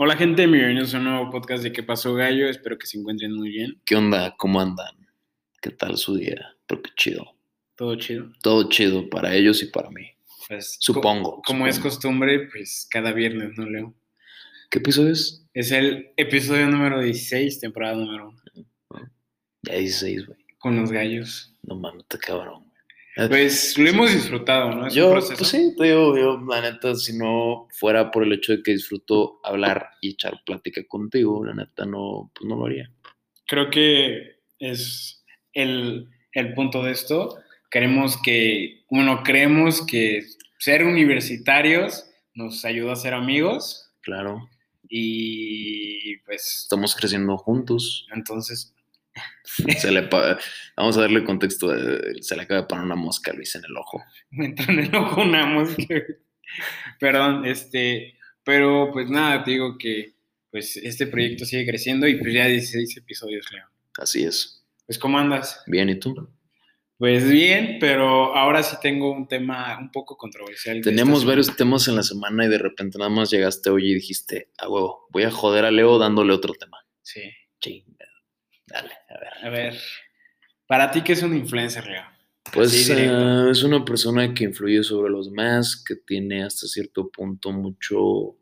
Hola gente, bienvenidos a un nuevo podcast de ¿Qué pasó gallo? Espero que se encuentren muy bien. ¿Qué onda? ¿Cómo andan? ¿Qué tal su día? Pero qué chido. Todo chido. Todo chido para ellos y para mí. Pues, Supongo. co- como es costumbre, pues cada viernes, ¿no, Leo? ¿Qué episodio es? Es el episodio número 16, temporada número 1, Ya 16, güey. con los gallos. No mames, te cabrón. Pues lo hemos disfrutado, ¿no? Es un yo, proceso. pues sí, te digo, yo, la neta, si no fuera por el hecho de que disfruto hablar y echar plática contigo, la neta, no, pues no lo haría. Creo que es el, el punto de esto. Queremos que, bueno, creemos que ser universitarios nos ayuda a ser amigos Claro, y pues estamos creciendo juntos. entonces Se le pa- Vamos a darle contexto. eh, Se le acaba de parar una mosca a Luis en el ojo. me entró en el ojo una mosca. Perdón, este, pero pues nada, te digo que pues este proyecto sigue creciendo y pues ya 16 episodios, Leo. Así es. Pues ¿cómo andas? Bien, ¿y tú? Pues bien, pero ahora sí tengo un tema un poco controversial. Tenemos varios temas en la semana y de repente nada más llegaste hoy y dijiste, ah, huevo, voy a joder a Leo dándole otro tema. Sí. Chinga. Dale, a ver. A ver, para ti, ¿qué es un influencer, Leo? Pues ah, es una persona que influye sobre los demás, que tiene hasta cierto punto mucho,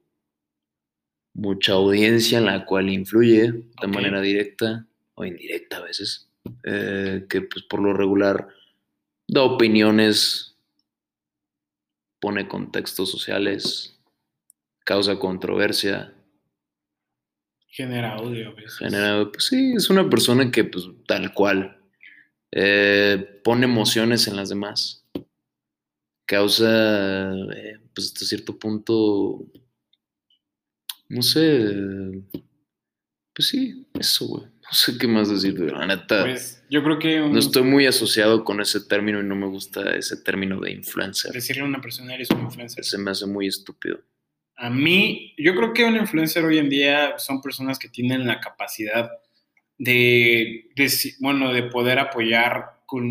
mucha audiencia en la cual influye de manera directa o indirecta a veces, eh, que pues por lo regular da opiniones, pone contextos sociales, causa controversia, Genera veces. genera, pues sí, es una persona que pues tal cual eh, pone emociones en las demás, causa eh, pues hasta cierto punto, no sé, pues sí, eso, güey, no sé qué más decir, la neta, Pues yo creo que un- no estoy muy asociado con ese término y no me gusta ese término de influencer, decirle a una persona eres un influencer. se me hace muy estúpido. A mí, yo creo que un influencer hoy en día son personas que tienen la capacidad de, bueno, de poder apoyar con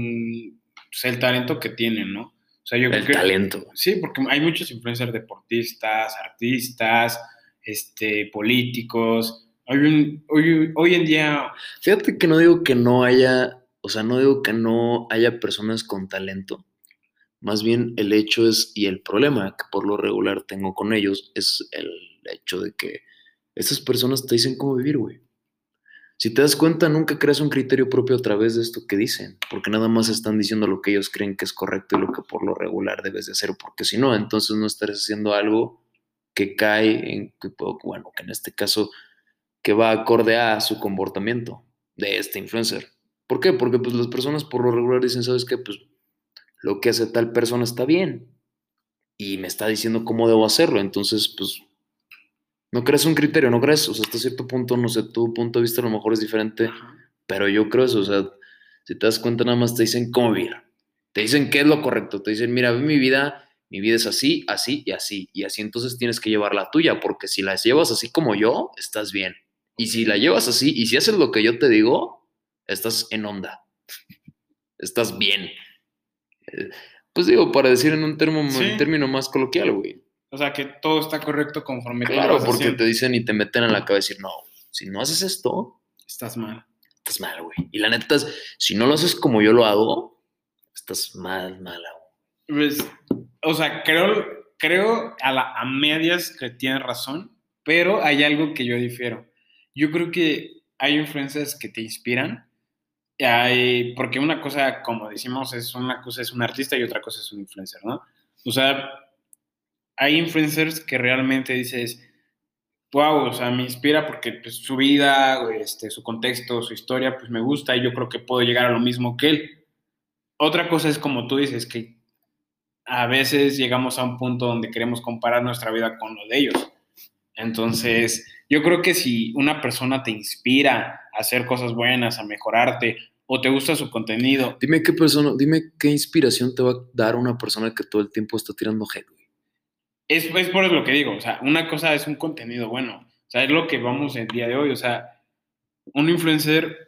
pues, el talento que tienen, ¿no? O sea, yo creo El que talento. sí, porque hay muchos influencers deportistas, artistas, este, políticos. Hoy, un- hoy, hoy en día, Fíjate que no digo que no haya, o sea, no digo que no haya personas con talento. Más bien el hecho es, y el problema que por lo regular tengo con ellos, es el hecho de que esas personas te dicen cómo vivir, güey. Si te das cuenta, nunca creas un criterio propio a través de esto que dicen, porque nada más están diciendo lo que ellos creen que es correcto y lo que por lo regular debes de hacer, porque si no, entonces no estarás haciendo algo que cae en, bueno, que en este caso, que va acorde a su comportamiento de este influencer. ¿Por qué? Porque pues las personas por lo regular dicen, ¿sabes qué? Pues lo que hace tal persona está bien y me está diciendo cómo debo hacerlo, entonces pues no crees un criterio, no crees, o sea, hasta cierto punto, no sé, tu punto de vista a lo mejor es diferente, pero yo creo eso, o sea, si te das cuenta nada más te dicen cómo vivir, te dicen qué es lo correcto, te dicen, mira, ve mi vida, mi vida es así, así y así, y así entonces tienes que llevar la tuya, porque si la llevas así como yo, estás bien, y si la llevas así, y si haces lo que yo te digo, estás en onda, estás bien. Eh, Pues digo, para decir en un, termo, Sí. en término más coloquial, güey. o sea, que todo está correcto conforme Claro, porque te dicen y te meten en la cabeza decir, no, si no haces esto, Estás mal. estás mal, güey. Y la neta es, si no lo haces como yo lo hago, estás mal, mala, güey. Pues, o sea, creo, creo a, la, a medias que tienes razón, pero hay algo que yo difiero. Yo creo que hay influencers que te inspiran, hay, porque una cosa, como decimos, es una cosa es un artista y otra cosa es un influencer, ¿no? O sea, hay influencers que realmente dices, wow, o sea, me inspira porque pues, su vida, este, su contexto, su historia, pues me gusta y yo creo que puedo llegar a lo mismo que él. Otra cosa es como tú dices, que a veces llegamos a un punto donde queremos comparar nuestra vida con lo de ellos. Entonces, yo creo que si una persona te inspira a hacer cosas buenas, a mejorarte, o te gusta su contenido, Dime qué persona, dime qué inspiración te va a dar una persona que todo el tiempo está tirando hate, güey. es, es por lo que digo, o sea, una cosa es un contenido bueno, o sea, es lo que vamos el día de hoy, o sea, un influencer,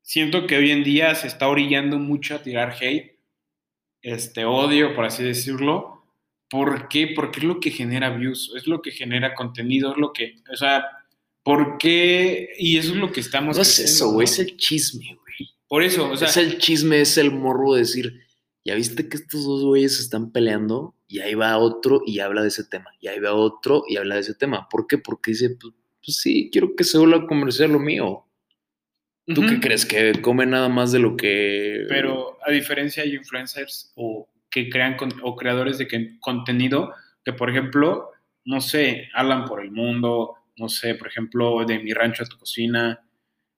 siento que hoy en día se está orillando mucho a tirar hate, este odio, por así decirlo, ¿Por qué? Porque es lo que genera views, es lo que genera contenido, es lo que, o sea, ¿por qué? Y eso es lo que estamos No es creciendo, eso, güey, ¿no? es el chisme, güey. Por eso, o sea, es el chisme, es el morro de decir, ya viste que estos dos güeyes están peleando y ahí va otro y habla de ese tema, y ahí va otro y habla de ese tema. ¿Por qué? Porque dice, pues, pues sí, quiero que se vuelva comercial lo mío. ¿Tú qué crees? ¿Que come nada más de lo que... Pero a diferencia hay influencers o que crean con- o creadores de que- contenido que, por ejemplo, no sé, hablan por el mundo, no sé, por ejemplo, de mi rancho a tu cocina,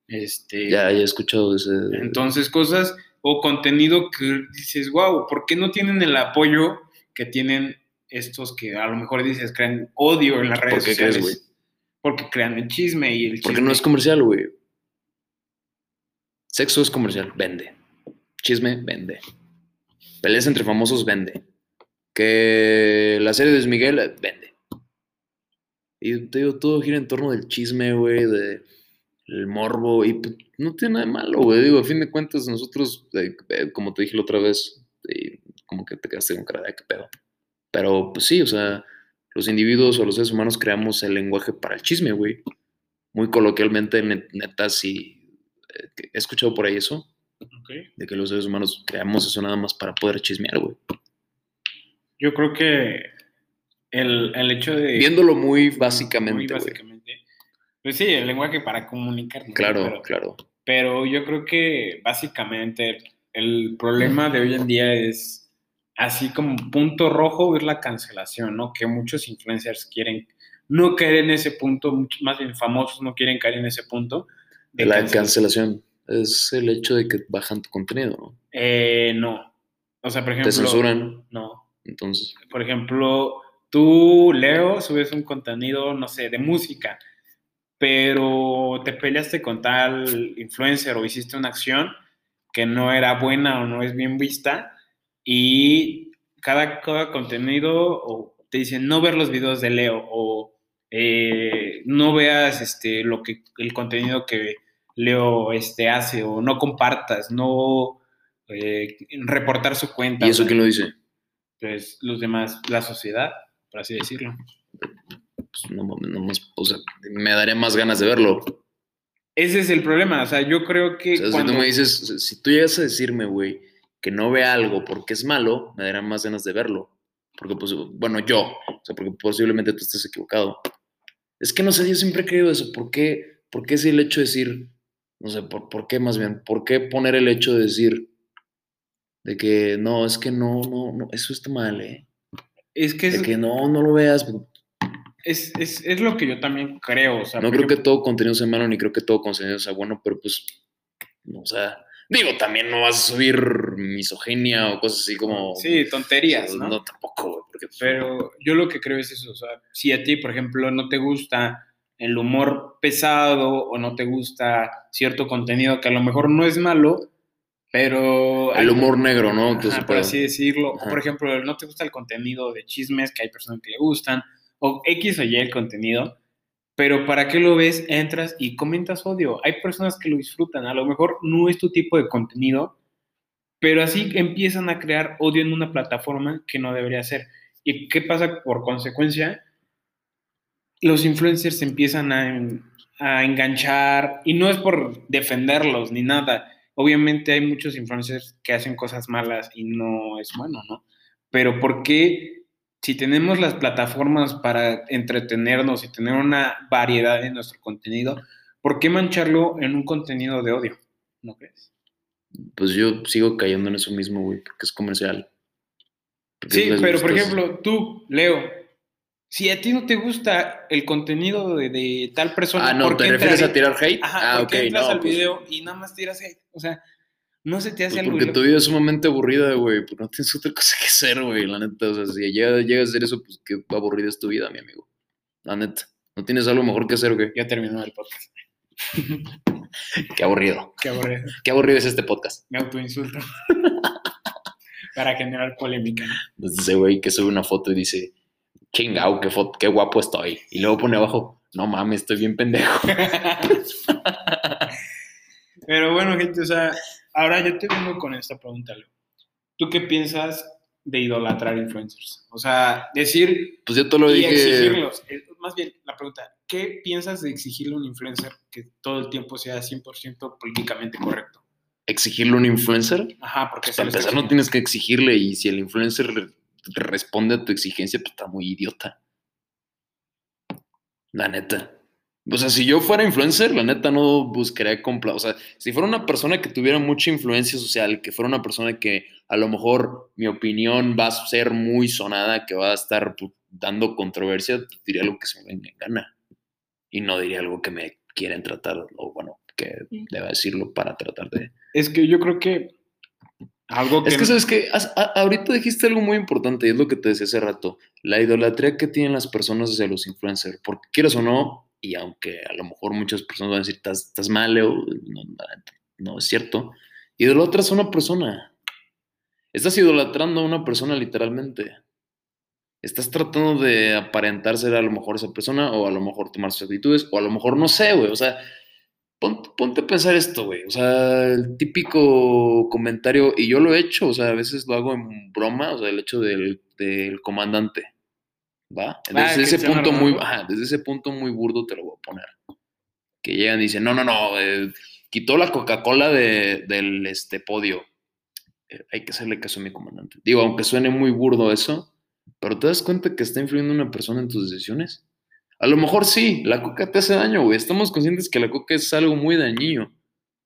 este, Ya, ya he escuchado ese... entonces cosas o contenido que dices, wow, ¿por qué no tienen el apoyo que tienen estos que a lo mejor dices crean odio en las redes ¿Por qué sociales? crees? Porque crean el chisme y el Porque chisme- no es comercial, güey. Sexo es comercial, vende. Chisme, vende. Peleas entre famosos, vende. Que la serie de Miguel, eh, vende. Y te digo, todo gira en torno del chisme, güey, de el morbo. Y pues, no tiene nada de malo, güey. Digo, a fin de cuentas, nosotros, eh, eh, como te dije la otra vez, como que te quedaste con cara de qué pedo. Pero, pues sí, o sea, los individuos o los seres humanos creamos el lenguaje para el chisme, güey. Muy coloquialmente, net- neta, sí. He escuchado por ahí eso. De que los seres humanos creamos eso nada más para poder chismear, güey. Yo creo que el, el hecho de... Viéndolo muy básicamente, Muy básicamente. Pues sí, el lenguaje para comunicarnos. ¿no? Claro, Pero, claro. pero yo creo que básicamente el problema de hoy en día es así como punto rojo es la cancelación, ¿no? Que muchos influencers quieren no caer en ese punto, más bien famosos no quieren caer en ese punto. de La cancelación. cancelación es el hecho de que bajan tu contenido, ¿no? Eh, no. O sea, por ejemplo... Te censuran, No. entonces. Por ejemplo, tú, Leo, subes un contenido, no sé, de música, pero te peleaste con tal influencer o hiciste una acción que no era buena o no es bien vista y cada, cada contenido o te dicen no ver los videos de Leo o eh, no veas este, lo que, el contenido que Leo este, hace o no compartas, no eh, reportar su cuenta. ¿Y eso quién lo dice? pues los demás, la sociedad, por así decirlo. Pues no no más, o sea, me daría más ganas de verlo. Ese es el problema, o sea, yo creo que O sea, cuando... si tú me dices, si tú llegas a decirme, güey, que no vea algo porque es malo, me darían más ganas de verlo. Porque, pues, bueno, yo, o sea, porque posiblemente tú estés equivocado. Es que no sé, yo siempre he creído eso. ¿Por qué, por qué es el hecho de decir, no sé, por, por qué más bien, por qué poner el hecho de decir, de que no, es que no, no, no, eso está mal, ¿eh? es que, De es, que no, no lo veas. es, es- es lo que yo también creo, o sea, No creo que todo contenido sea malo, ni creo que todo contenido sea bueno, pero pues, o sea, digo, también no vas a subir misoginia o cosas así como... Sí, tonterías, o sea, ¿no? No, tampoco, güey, porque... pues, Pero yo lo que creo es eso, o sea, si a ti, por ejemplo, no te gusta el humor pesado o no te gusta cierto contenido que a lo mejor no es malo, pero... El humor negro, ¿no? Ajá, Que se por así decirlo. O, Ajá. por ejemplo, no te gusta el contenido de chismes, que hay personas que le gustan, o X o Y el contenido, pero ¿para qué lo ves? Entras y comentas odio. Hay personas que lo disfrutan, a lo mejor no es tu tipo de contenido, pero así empiezan a crear odio en una plataforma que no debería ser. ¿Y qué pasa por consecuencia? Los influencers se empiezan a, en- a enganchar, y no es por defenderlos ni nada. Obviamente hay muchos influencers que hacen cosas malas y no es bueno, ¿no? Pero ¿por qué si tenemos las plataformas para entretenernos y tener una variedad en nuestro contenido, ¿por qué mancharlo en un contenido de odio? ¿No crees? Pues yo sigo cayendo en eso mismo, güey, porque es comercial. Porque Sí, pero por ejemplo, tú, Leo, si a ti no te gusta el contenido de, de tal persona, Ah, no, ¿por ¿te refieres a tirar hate? Ajá, ah, ¿por ok, entras no, al pues, video y nada más tiras hate? O sea, no se te hace pues algo porque loco? tu vida es sumamente aburrida, güey, porque no tienes otra cosa que hacer, güey, la neta, o sea, si llega- llegas a hacer eso, pues qué aburrida es tu vida, mi amigo. La neta, no tienes algo mejor que hacer, güey. Ya terminó el podcast. Qué aburrido. Qué aburrido. Qué aburrido es este podcast. Me autoinsulto. Para generar polémica. ¿no? Pues ese güey que sube una foto y dice, chingao, qué, foto, qué guapo estoy. Y luego pone abajo, no mames, estoy bien pendejo. Pero bueno, gente, o sea, ahora yo te vengo con esta pregunta, Leo. ¿Tú qué piensas de idolatrar influencers. O sea, decir Pues yo te lo y dije. exigirlos. Más bien, la pregunta, ¿qué piensas de exigirle a un influencer que todo el tiempo sea 100% políticamente correcto? Exigirle a un influencer. Ajá, porque Pues se para empezar, no tienes que exigirle. Y si el influencer responde a tu exigencia, pues está muy idiota. La neta. O sea, si yo fuera influencer, la neta no buscaría comprar. O sea, si fuera una persona que tuviera mucha influencia social, que fuera una persona que a lo mejor mi opinión va a ser muy sonada, que va a estar pues, dando controversia, diría algo que se me venga en gana. Y no diría algo que me quieren tratar, o bueno, que deba decirlo para tratar de. Es que yo creo que algo que... Es que, ¿sabes que Ahorita dijiste algo muy importante y es lo que te decía hace rato. La idolatría que tienen las personas hacia los influencers. Porque quieras o no, y aunque a lo mejor muchas personas van a decir, estás, estás mal, Leo", no, no es cierto. Idolatras a una persona. Estás idolatrando a una persona literalmente. Estás tratando de aparentar ser a lo mejor esa persona o a lo mejor tomar sus actitudes o a lo mejor no sé, güey. O sea, ponte, ponte a pensar esto, güey. O sea, el típico comentario, y yo lo he hecho, o sea, a veces lo hago en broma, o sea, el hecho del, del comandante. ¿Va? Desde Ah, ese Cristiano punto muy, ajá, desde ese punto muy burdo te lo voy a poner. Que llegan y dicen, no, no, no, eh, quitó la Coca-Cola de- del este, podio. Eh, hay que hacerle caso a mi comandante. Digo, aunque suene muy burdo eso, pero te das cuenta que está influyendo una persona en tus decisiones. A lo mejor sí, la coca te hace daño, güey. Estamos conscientes que la coca es algo muy dañino.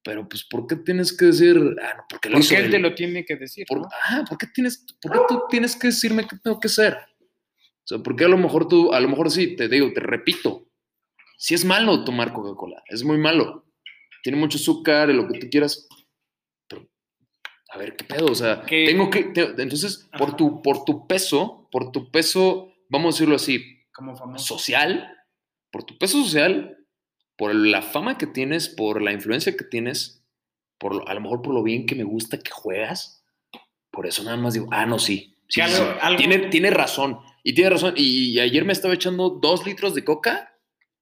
Pero, pues, ¿por qué tienes que decir, ah, no, porque lo ¿Por qué él te lo tiene que decir? Por, no? ah, ¿por qué, tienes, ¿por qué tú tienes que decirme qué tengo que hacer? O sea, porque a lo mejor tú, a lo mejor sí, te digo, te repito, sí es malo tomar Coca-Cola, es muy malo. Tiene mucho azúcar y lo que tú quieras. Pero, a ver, ¿qué pedo? O sea, tengo que, te- entonces, por tu, por tu peso, por tu peso, vamos a decirlo así, Como famoso. social, por tu peso social, por la fama que tienes, por la influencia que tienes, por a lo mejor por lo bien que me gusta que juegas, por eso nada más digo, ah, no, sí. sí, sí, algo- Tiene, tiene razón. Y tiene razón. Y, ayer me estaba echando dos litros de coca,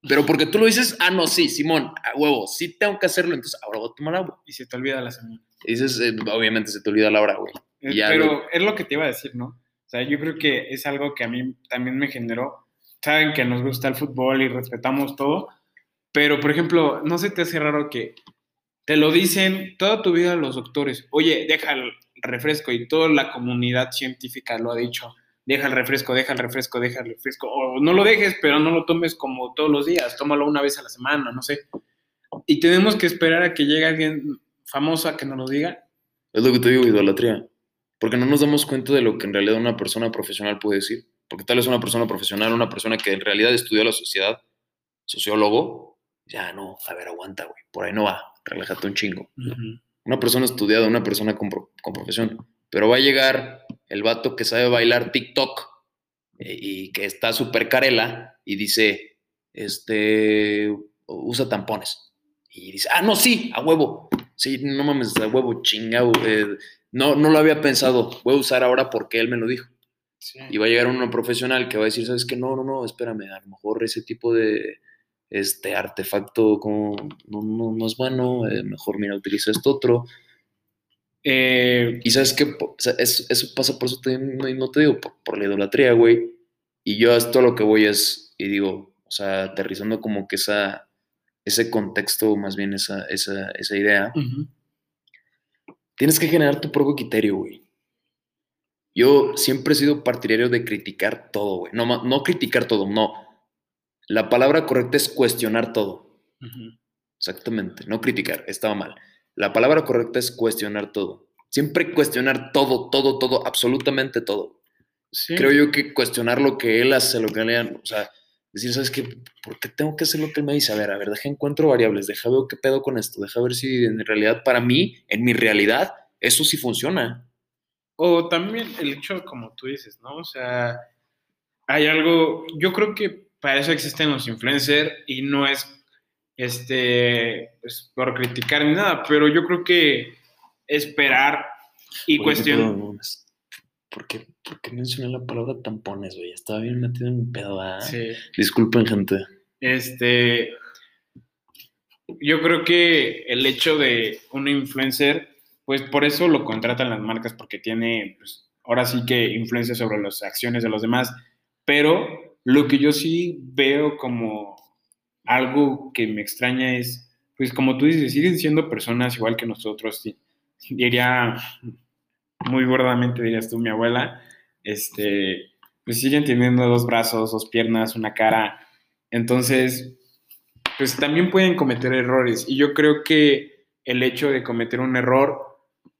pero porque tú lo dices, ah, no, sí, Simón, a huevo, sí tengo que hacerlo, entonces ahora voy a tomar agua. Y se te olvida la semana. Y dices, eh, obviamente se te olvida la hora, güey. Eh, Y Pero lo- es lo que te iba a decir, ¿no? O sea, yo creo que es algo que a mí también me generó. Saben que nos gusta el fútbol y respetamos todo, pero por ejemplo, ¿no se te hace raro que te lo dicen toda tu vida los doctores? Oye, deja el refresco y toda la comunidad científica lo ha dicho. Deja el refresco, deja el refresco, deja el refresco. O no lo dejes, pero no lo tomes como todos los días. Tómalo una vez a la semana, no sé. Y tenemos que esperar a que llegue alguien famoso a que nos lo diga. Es lo que te digo, idolatría. Porque no nos damos cuenta de lo que en realidad una persona profesional puede decir. Porque tal vez una persona profesional, una persona que en realidad estudió la sociedad, sociólogo, ya no, a ver, aguanta, güey. Por ahí no va, relájate un chingo. Una persona estudiada, una persona con, con profesión. Pero va a llegar el vato que sabe bailar TikTok eh, y que está súper carela y dice, este, usa tampones. Y dice, ah, no, sí, a huevo. Sí, no mames, a huevo, chingado. eh, no, no lo había pensado. Voy a usar ahora porque él me lo dijo. Sí. Y va a llegar uno profesional que va a decir, ¿sabes qué? No, no, no, espérame, a lo mejor ese tipo de este artefacto como no, no, no es bueno, eh, mejor mira, utiliza esto otro. Eh, Y sabes qué, Po- o sea, eso, eso pasa por eso te, no, no te digo, por, por la idolatría, güey. Y yo a esto lo que voy es, y digo, o sea, aterrizando como que esa, ese contexto, más bien esa, esa, esa idea, ujú. tienes que generar tu propio criterio, güey. Yo siempre he sido partidario de criticar todo, güey. No, no criticar todo, no. La palabra correcta es cuestionar todo. Ujú. Exactamente, no criticar, estaba mal. La palabra correcta es cuestionar todo. Siempre cuestionar todo, todo, todo, absolutamente todo. Sí. Creo yo que cuestionar lo que él hace, lo que le o sea, decir, ¿sabes qué? ¿Por qué tengo que hacer lo que él me dice? A ver, a ver, deja encuentro variables, deja ver qué pedo con esto, deja ver si en realidad para mí, en mi realidad, eso sí funciona. O también el hecho, como tú dices, ¿no? O sea, hay algo, yo creo que para eso existen los influencers y no es este pues, por criticar ni nada, pero yo creo que esperar y Oye, cuestionar. ¿Por qué, ¿Por qué mencioné la palabra tampones, güey? Estaba bien metido en mi pedo, ¿ah? Sí. Disculpen, gente. Este, yo creo que el hecho de un influencer, pues por eso lo contratan las marcas, porque tiene, pues, ahora sí que influencia sobre las acciones de los demás, pero lo que yo sí veo como algo que me extraña es, pues como tú dices, siguen siendo personas igual que nosotros, diría, muy burdamente dirías tú, mi abuela, este, pues siguen teniendo dos brazos, dos piernas, una cara, entonces, pues también pueden cometer errores. Y yo creo que el hecho de cometer un error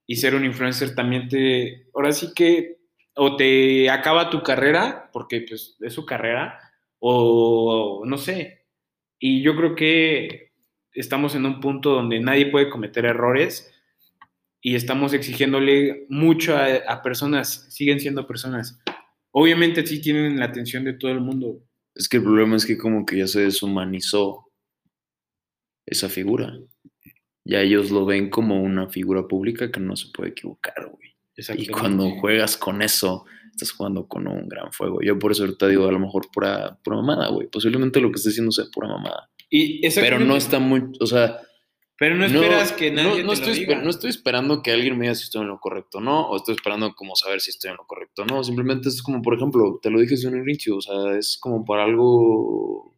y ser un influencer también te, ahora sí que, o te acaba tu carrera, porque pues es su carrera, o no sé. Y yo creo que estamos en un punto donde nadie puede cometer errores y estamos exigiéndole mucho a, personas, siguen siendo personas. Obviamente sí tienen la atención de todo el mundo. Es que el problema es que como que ya se deshumanizó esa figura ya ellos lo ven como una figura pública que no se puede equivocar, güey. Y cuando juegas con eso, estás jugando con un gran fuego. Yo por eso ahorita digo, a lo mejor pura, pura mamada, güey. Posiblemente lo que esté diciendo sea pura mamada. Y Pero no está muy, o sea... Pero no esperas que nadie no, te estoy, lo diga. no estoy esperando que alguien me diga si estoy en lo correcto o no, o estoy esperando como saber si estoy en lo correcto o no. Simplemente es como, por ejemplo, te lo dije desde un inicio, o sea, es como para algo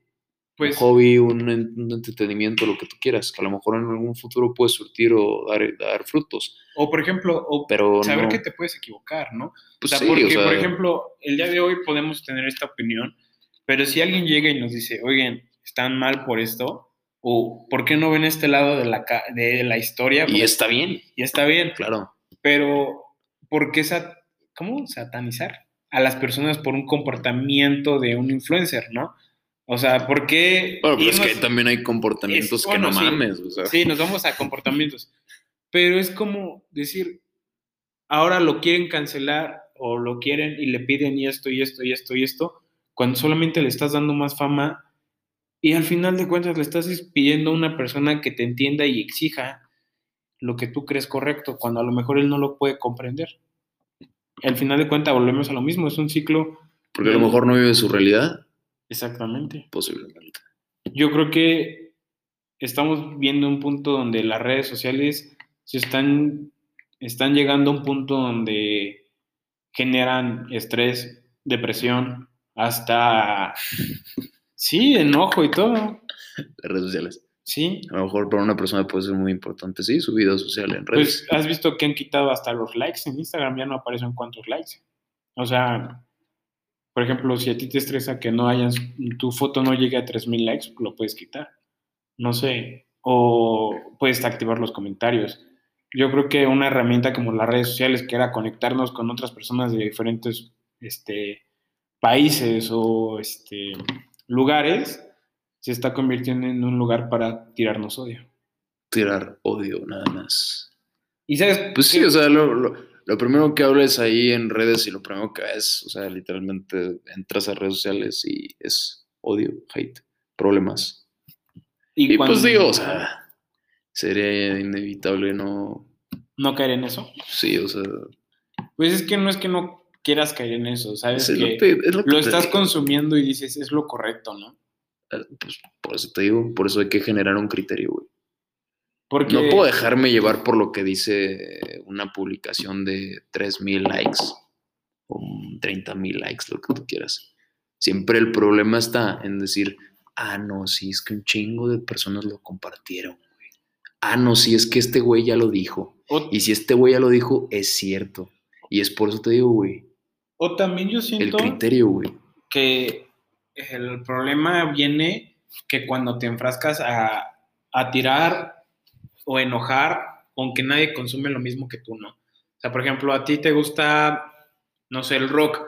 Pues, un hobby, un, un entretenimiento, lo que tú quieras, que a lo mejor en algún futuro puedes surtir o dar, dar frutos. o por ejemplo, o Pero saber no, que te puedes equivocar, ¿no? pues o sea, sí, porque, o sea, por ejemplo, el día de hoy podemos tener esta opinión, pero si alguien llega y nos dice, oigan, están mal por esto, o ¿por qué no ven este lado de la, de la historia? y está bien, Y está bien, claro. pero ¿por qué sa- ¿cómo? satanizar a las personas por un comportamiento de un influencer, ¿no? O sea, ¿por qué? Bueno, pero es que también hay comportamientos es- que no sí. mames, o sea. Sí, nos vamos a comportamientos. Pero es como decir, ahora lo quieren cancelar o lo quieren y le piden y esto y esto y esto y esto, cuando solamente le estás dando más fama y al final de cuentas le estás pidiendo a una persona que te entienda y exija lo que tú crees correcto, cuando a lo mejor él no lo puede comprender. Al final de cuentas volvemos a lo mismo, es un ciclo. Porque a lo mejor no vive su realidad, Exactamente. posiblemente. Yo creo que estamos viendo un punto donde las redes sociales se están, están llegando a un punto donde generan estrés, depresión, hasta, sí, enojo y todo. Las redes sociales. Sí, A lo mejor para una persona puede ser muy importante, sí, su vida social en redes. pues has visto que han quitado hasta los likes en Instagram, ya no aparecen cuántos likes. O sea, por ejemplo, si a ti te estresa que no hayan, tu foto no llegue a 3000 likes, lo puedes quitar. No sé, o puedes activar los comentarios. Yo creo que una herramienta como las redes sociales, que era conectarnos con otras personas de diferentes este, países o este, lugares, se está convirtiendo en un lugar para tirarnos odio. Tirar odio, nada más. Y sabes, Pues sí, o sea, lo, lo- lo primero que hables ahí en redes y lo primero que ves, o sea, literalmente entras a redes sociales y es odio, hate, problemas. Y, cuando- pues digo, o sea, sería inevitable no. no caer en eso. Sí, o sea, Pues es que no es que no quieras caer en eso, sabes es lo que es lo que lo te estás digo. consumiendo y dices es lo correcto, ¿no? Eh, Pues por eso te digo, por eso hay que generar un criterio, güey. Porque No puedo dejarme llevar por lo que dice una publicación de 3000 likes o 30.000 likes, lo que tú quieras. Siempre el problema está en decir, ah, no, sí, es que un chingo de personas lo compartieron, güey. Ah, no, sí, es que este güey ya lo dijo. o, Y si este güey ya lo dijo, es cierto. Y es por eso te digo, güey, o también yo el siento criterio, güey. que el problema viene que cuando te enfrascas a, a tirar o enojar, aunque nadie consume lo mismo que tú, ¿no? O sea, por ejemplo, a ti te gusta, no sé, el rock,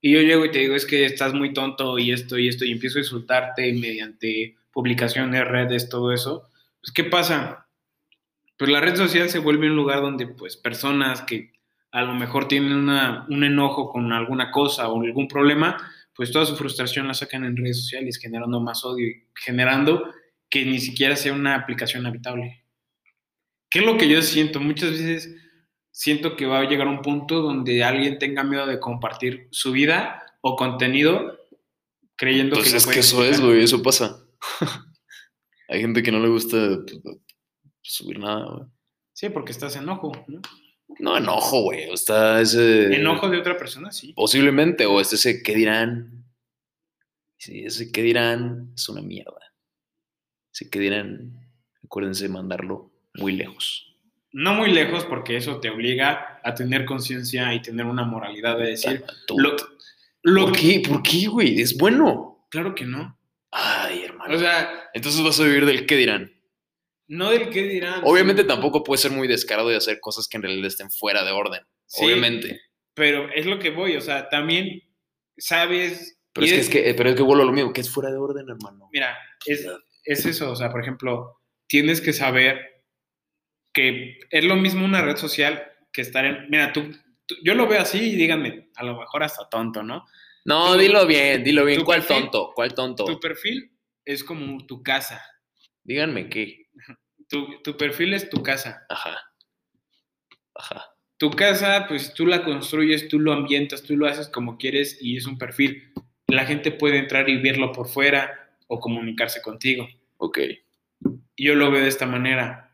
y yo llego y te digo, es que estás muy tonto y esto y esto, y empiezo a insultarte mediante publicaciones, redes, todo eso, pues ¿qué pasa? Pues la red social se vuelve un lugar donde pues personas que a lo mejor tienen una, un enojo con alguna cosa o algún problema, pues toda su frustración la sacan en redes sociales, generando más odio y generando que ni siquiera sea una aplicación habitable. ¿Qué es lo que yo siento? Muchas veces siento que va a llegar un punto donde alguien tenga miedo de compartir su vida o contenido creyendo Pues que... lo es que eso es, güey, eso pasa. Hay gente que no le gusta pues, subir nada, güey. Sí, porque estás enojo, ¿no? No, enojo, güey. o Está ese. Enojo de otra persona, sí. Posiblemente, o es ese qué dirán. Sí, ese qué dirán es una mierda. Ese qué dirán, acuérdense de mandarlo muy lejos. No muy lejos, porque eso te obliga a tener conciencia y tener una moralidad de decir. Ah, Lo, lo ¿Por qué? ¿Por qué, güey? Es bueno. Claro que no. Ay, hermano. O sea, Entonces vas a vivir del qué dirán. no del qué dirán. Obviamente tampoco puede ser muy descarado de hacer cosas que en realidad estén fuera de orden. Sí. Obviamente. Pero es lo que voy, o sea, también sabes. Pero y es, que, es que, pero es que vuelvo a lo mismo, que es fuera de orden, hermano. Mira, es, es eso, o sea, por ejemplo, tienes que saber que es lo mismo una red social que estar en... Mira, tú, tú- yo lo veo así y díganme, a lo mejor hasta tonto, ¿no? No, dilo bien, dilo bien. ¿Cuál perfil- tonto? ¿Cuál tonto? Tu perfil es como tu casa. Díganme qué. Tu, tu perfil es tu casa. Ajá. Ajá. Tu casa, pues tú la construyes, tú lo ambientas, tú lo haces como quieres y es un perfil. La gente puede entrar y verlo por fuera o comunicarse contigo. Ok. yo lo veo de esta manera.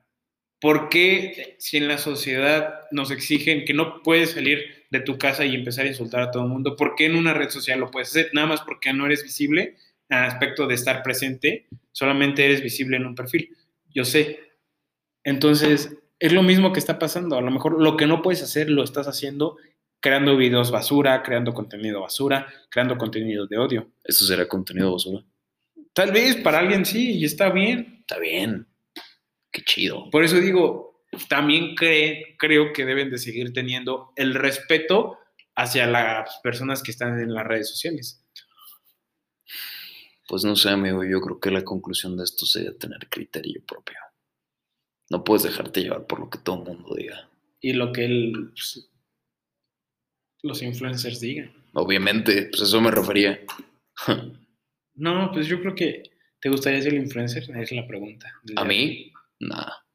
¿Por qué si en la sociedad nos exigen que no puedes salir de tu casa y empezar a insultar a todo el mundo? ¿Por qué en una red social lo puedes hacer? Nada más porque no eres visible al aspecto de estar presente, solamente eres visible en un perfil. Yo sé. Entonces, es lo mismo que está pasando. A lo mejor lo que no puedes hacer lo estás haciendo creando videos basura, creando contenido basura, creando contenido de odio. Eso será contenido basura. Tal vez para alguien sí, y está bien. Está bien. Qué chido. Por eso digo, también cree- creo que deben de seguir teniendo el respeto hacia las personas que están en las redes sociales. Pues no sé, amigo. Yo creo que la conclusión de esto sería tener criterio propio. No puedes dejarte llevar por lo que todo el mundo diga. Y lo que el, pues, los influencers digan. Obviamente, pues eso me refería. No, pues yo creo que te gustaría ser influencer, es la pregunta. ¿A mí? Nada.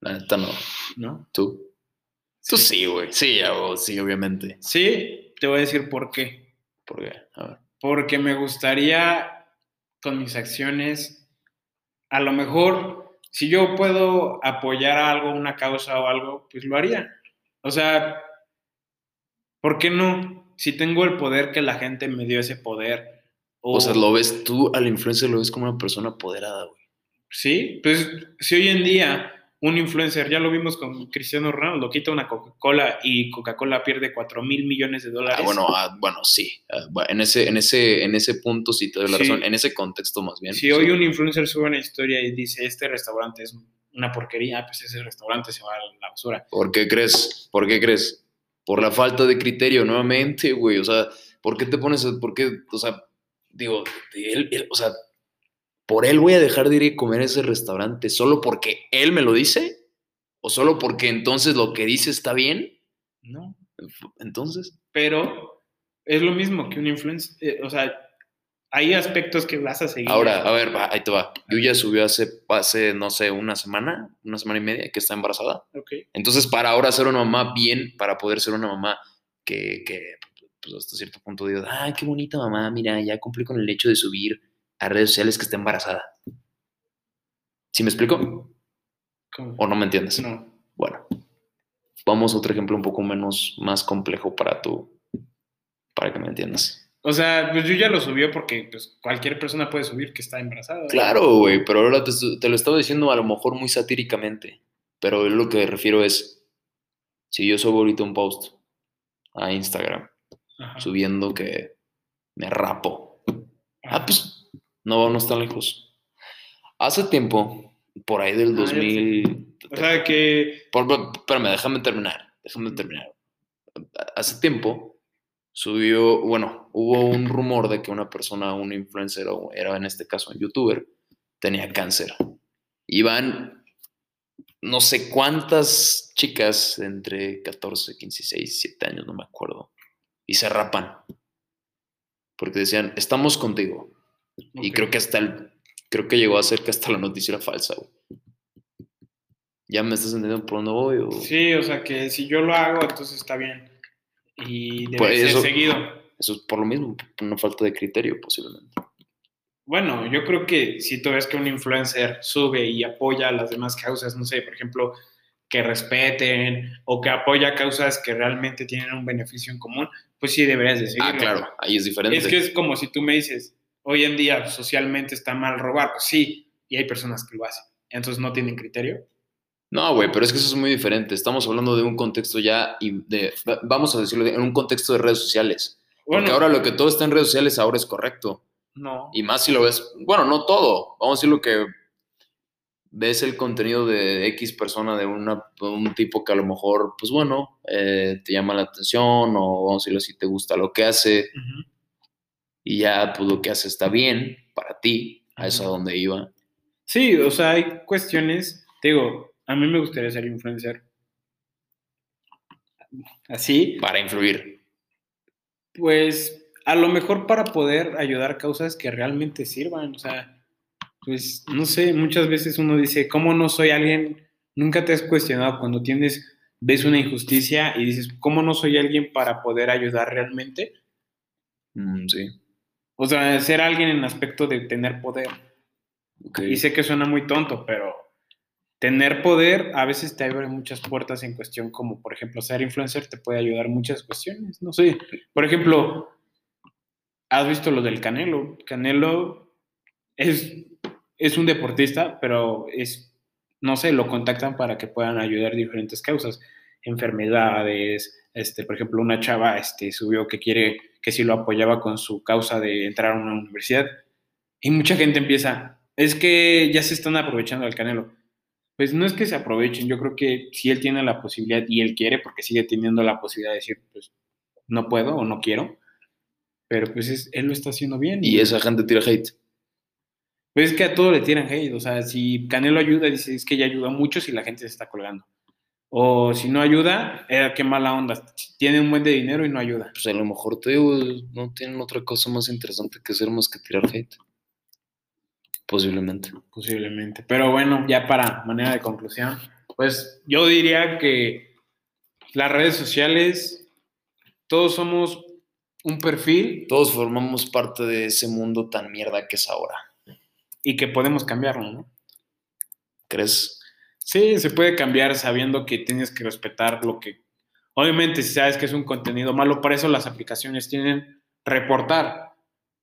La neta no. ¿No? ¿Tú? Tú sí, güey. Sí, sí, obviamente. Sí, te voy a decir por qué. ¿Por qué? A ver. Porque me gustaría con mis acciones, a lo mejor, si yo puedo apoyar algo, una causa o algo, pues lo haría. O sea, ¿por qué no? Si tengo el poder que la gente me dio ese poder. O sea, lo ves tú al influencer, lo ves como una persona apoderada, güey. Sí, pues si hoy en día un influencer, ya lo vimos con Cristiano Ronaldo, quita una Coca-Cola y Coca-Cola pierde 4 mil millones de dólares. Ah, bueno, ah, bueno, sí. Ah, en, ese, en, ese, en ese punto sí te doy la Sí. razón. En ese contexto más bien. Si sí. hoy un influencer sube una historia y dice, este restaurante es una porquería, pues ese restaurante se va a la basura. ¿Por qué crees? ¿Por qué crees? Por la falta de criterio, nuevamente, güey. O sea, ¿por qué te pones, por qué, o sea, digo, él, él- o sea, por él voy a dejar de ir a comer a ese restaurante solo porque él me lo dice? ¿O solo porque entonces lo que dice está bien? ¿no? Entonces, Pero es lo mismo que un influencer, eh, o sea, hay aspectos que vas a seguir. ahora, a ver, va, ahí te va. Yuya subió hace, hace, no sé, una semana, una semana y media que está embarazada. Ok. Entonces, para ahora ser una mamá bien, para poder ser una mamá que, que pues hasta cierto punto digo, ay, qué bonita mamá, mira, ya cumplí con el hecho de subir a redes sociales que está embarazada. ¿Sí me explico? ¿Cómo? ¿O no me entiendes? No. Bueno, vamos a otro ejemplo un poco menos, más complejo para tú, para que me entiendas. O sea, pues yo ya lo subió porque pues, cualquier persona puede subir que está embarazada. Claro, güey, pero ahora te, te lo estaba diciendo a lo mejor muy satíricamente, pero lo que me refiero es, si yo subo ahorita un post a Instagram Ajá. subiendo que me rapo, ah, pues no vamos tan lejos. Hace tiempo, por ahí del Ah, ya sé. 2000... O sea, que Por, espérame, déjame terminar. Déjame terminar. Hace tiempo subió, bueno, hubo un rumor de que una persona, un influencer, o era en este caso un youtuber, tenía cáncer. Iban no sé cuántas chicas entre 14, 15, 16, 17 años, no me acuerdo, y se rapan. Porque decían, estamos contigo. Y creo que hasta el, creo que llegó a ser que hasta la noticia era falsa, güey. ¿Ya me estás entendiendo por dónde voy? o- Sí, o sea, que si yo lo hago, entonces está bien. Y debe Pues ser eso- seguido. Eso es por lo mismo, por una falta de criterio posiblemente. Bueno, yo creo que si tú ves que un influencer sube y apoya a las demás causas, no sé, por ejemplo, que respeten o que apoya causas que realmente tienen un beneficio en común, pues sí deberías decirlo. Ah, claro, ahí es diferente. Es que es como si tú me dices, hoy en día socialmente está mal robar, pues sí, y hay personas que lo hacen, entonces no tienen criterio. No, güey, pero es que eso es muy diferente. Estamos hablando de un contexto ya y de, vamos a decirlo, en un contexto de redes sociales. Porque ahora lo que todo está en redes sociales ahora es correcto. No. Y más si lo ves, bueno, no todo. Vamos a decir lo que ves el contenido de X persona, de una, un tipo que a lo mejor, pues bueno, eh, te llama la atención o vamos a decirlo si te gusta lo que hace y ya pues lo que hace está bien para ti, a eso a donde iba. Sí, o sea, hay cuestiones, te digo, a mí me gustaría ser influencer. Así. Para influir. Pues a lo mejor para poder ayudar causas que realmente sirvan, o sea, pues no sé, muchas veces uno dice, ¿cómo no soy alguien? Nunca te has cuestionado cuando tienes, ves una injusticia y dices, ¿cómo no soy alguien para poder ayudar realmente? Mm, sí. O sea, ser alguien en aspecto de tener poder. Y sé que suena muy tonto, pero tener poder a veces te abre muchas puertas en cuestión como, por ejemplo, ser influencer te puede ayudar en muchas cuestiones. No sé, por ejemplo, has visto lo del Canelo. Canelo es es un deportista, pero es, no sé, lo contactan para que puedan ayudar diferentes causas, enfermedades, este, por ejemplo, una chava este, subió que quiere, que si lo apoyaba con su causa de entrar a una universidad, y mucha gente empieza, es que ya se están aprovechando del Canelo. Pues no es que se aprovechen, yo creo que si él tiene la posibilidad y él quiere, porque sigue teniendo la posibilidad de decir, pues no puedo o no quiero, pero pues él lo está haciendo bien. Y esa gente tira hate. Pues es que a todo le tiran hate. O sea, si Canelo ayuda, dice es que ya ayuda mucho si la gente se está colgando. O si no ayuda, eh, qué mala onda. Tiene un buen de dinero y no ayuda. Pues a lo mejor te digo, no tienen otra cosa más interesante que hacer más que tirar hate. Posiblemente. Posiblemente. Pero bueno, ya para manera de conclusión, pues yo diría que las redes sociales, todos somos un perfil. Todos formamos parte de ese mundo tan mierda que es ahora y que podemos cambiarlo, ¿no? ¿Crees? Sí, se puede cambiar sabiendo que tienes que respetar lo que... Obviamente, si sabes que es un contenido malo, para eso las aplicaciones tienen reportar.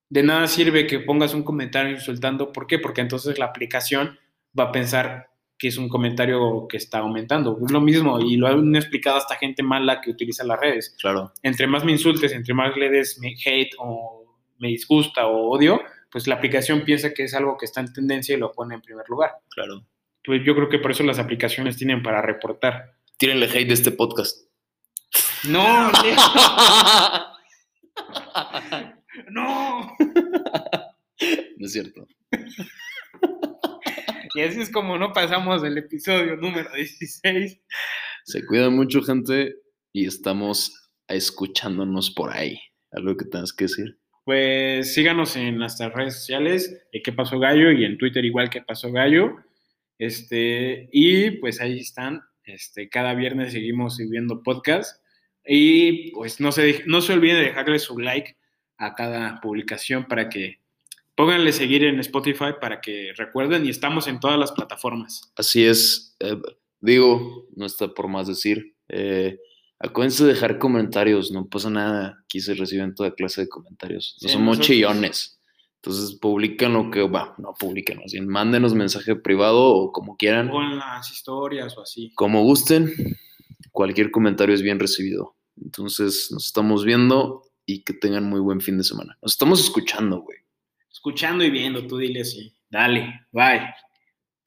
De nada sirve que pongas un comentario insultando. ¿Por qué? Porque entonces la aplicación va a pensar que es un comentario que está aumentando. Es lo mismo, y lo han explicado hasta gente mala que utiliza las redes. Claro. Entre más me insultes, entre más le des hate o me disgusta o odio, pues la aplicación piensa que es algo que está en tendencia y lo pone en primer lugar. Claro. Pues yo creo que por eso las aplicaciones tienen para reportar. Tírenle hate de este podcast. No, no. No es cierto. Y así es como no pasamos del episodio número 16. Se cuida mucho, gente, y estamos escuchándonos por ahí. ¿Algo que tengas que decir? pues síganos en nuestras redes sociales, eh, ¿Qué pasó Gallo? Y en Twitter igual ¿Qué pasó Gallo? Este, y pues ahí están. Este, cada viernes seguimos subiendo podcast. Y pues no se, no se olviden de dejarle su like a cada publicación para que pónganle seguir en Spotify para que recuerden y estamos en todas las plataformas. Así es. Eh, digo, no está por más decir. Eh, Acuérdense de dejar comentarios, no pasa nada. Aquí se reciben toda clase de comentarios. No somos chillones. Entonces publiquen lo que va, no publiquen, así, mándenos mensaje privado o como quieran. O en las historias o así. Como gusten, cualquier comentario es bien recibido. Entonces nos estamos viendo y que tengan muy buen fin de semana. Nos estamos escuchando, güey. Escuchando y viendo, tú dile así. Dale, bye.